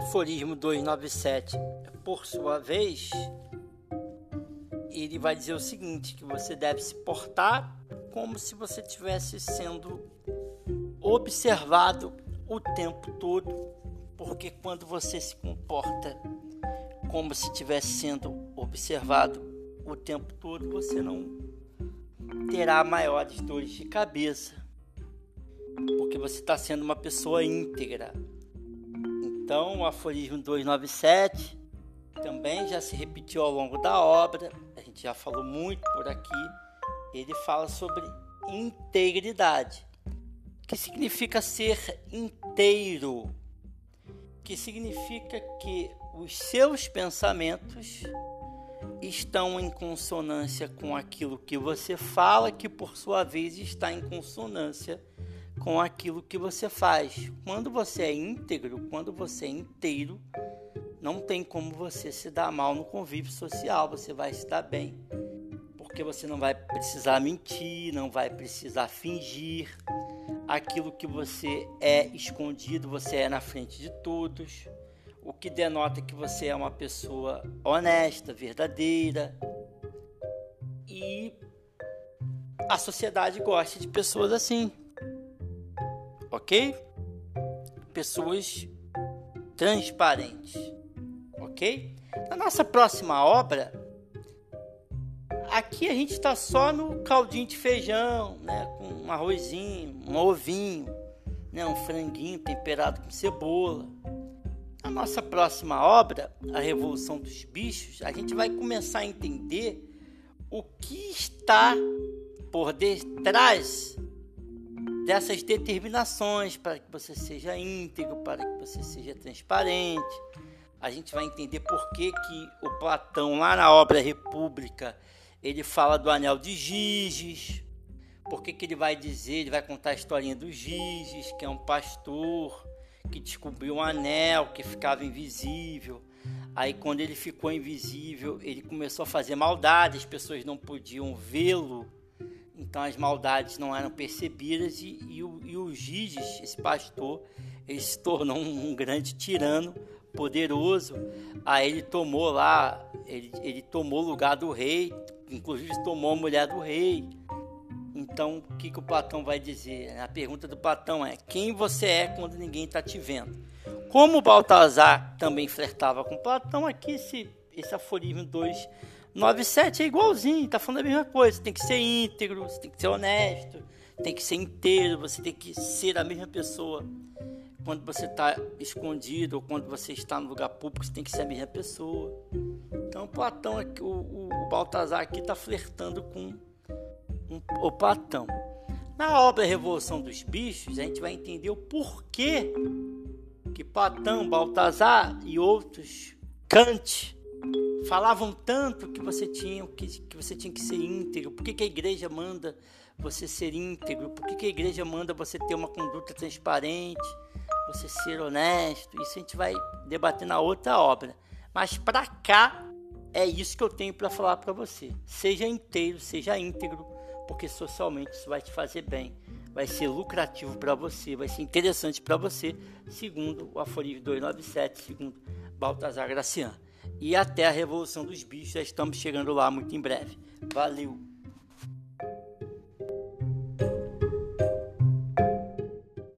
aforismo 297, por sua vez, ele vai dizer o seguinte: que você deve se portar como se você estivesse sendo observado o tempo todo, porque quando você se comporta como se estivesse sendo observado o tempo todo, você não terá maiores dores de cabeça, porque você está sendo uma pessoa íntegra. Então, o aforismo 297 também já se repetiu ao longo da obra, a gente já falou muito por aqui. Ele fala sobre integridade, que significa ser inteiro, que significa que os seus pensamentos estão em consonância com aquilo que você fala, que por sua vez está em consonância com aquilo que você faz. Quando você é íntegro, quando você é inteiro, não tem como você se dar mal no convívio social, você vai se dar bem. Porque você não vai precisar mentir, não vai precisar fingir. Aquilo que você é escondido, você é na frente de todos o que denota que você é uma pessoa honesta, verdadeira. E a sociedade gosta de pessoas assim. Ok? Pessoas transparentes. Ok? Na nossa próxima obra, aqui a gente está só no caldinho de feijão, né? Com um arrozinho, um ovinho, né? um franguinho temperado com cebola na nossa próxima obra, A Revolução dos Bichos, a gente vai começar a entender o que está por detrás dessas determinações para que você seja íntegro, para que você seja transparente. A gente vai entender por que, que o Platão, lá na obra República, ele fala do anel de Giges. Por que, que ele vai dizer, ele vai contar a historinha do Giges, que é um pastor que descobriu um anel que ficava invisível. Aí, quando ele ficou invisível, ele começou a fazer maldade, as pessoas não podiam vê-lo, então as maldades não eram percebidas. E, e, o, e o Giges, esse pastor, ele se tornou um, um grande tirano poderoso. Aí ele tomou lá, ele, ele tomou o lugar do rei, inclusive tomou a mulher do rei. Então, o que, que o Platão vai dizer? A pergunta do Platão é: quem você é quando ninguém está te vendo? Como Baltazar também flertava com Platão, aqui esse, esse aforismo 297 é igualzinho, está falando a mesma coisa. Você tem que ser íntegro, você tem que ser honesto, tem que ser inteiro, você tem que ser a mesma pessoa. Quando você está escondido ou quando você está no lugar público, você tem que ser a mesma pessoa. Então, Platão, o, o, o Baltazar aqui está flertando com o Platão. Na obra Revolução dos Bichos, a gente vai entender o porquê que Platão, Baltazar e outros, Kant, falavam tanto que você tinha que, que, você tinha que ser íntegro. Por que, que a igreja manda você ser íntegro? Por que, que a igreja manda você ter uma conduta transparente, você ser honesto? Isso a gente vai debater na outra obra. Mas para cá é isso que eu tenho para falar para você. Seja inteiro, seja íntegro porque socialmente isso vai te fazer bem, vai ser lucrativo para você, vai ser interessante para você, segundo o aforismo 297, segundo Baltazar Graciano. E até a Revolução dos Bichos, já estamos chegando lá muito em breve. Valeu!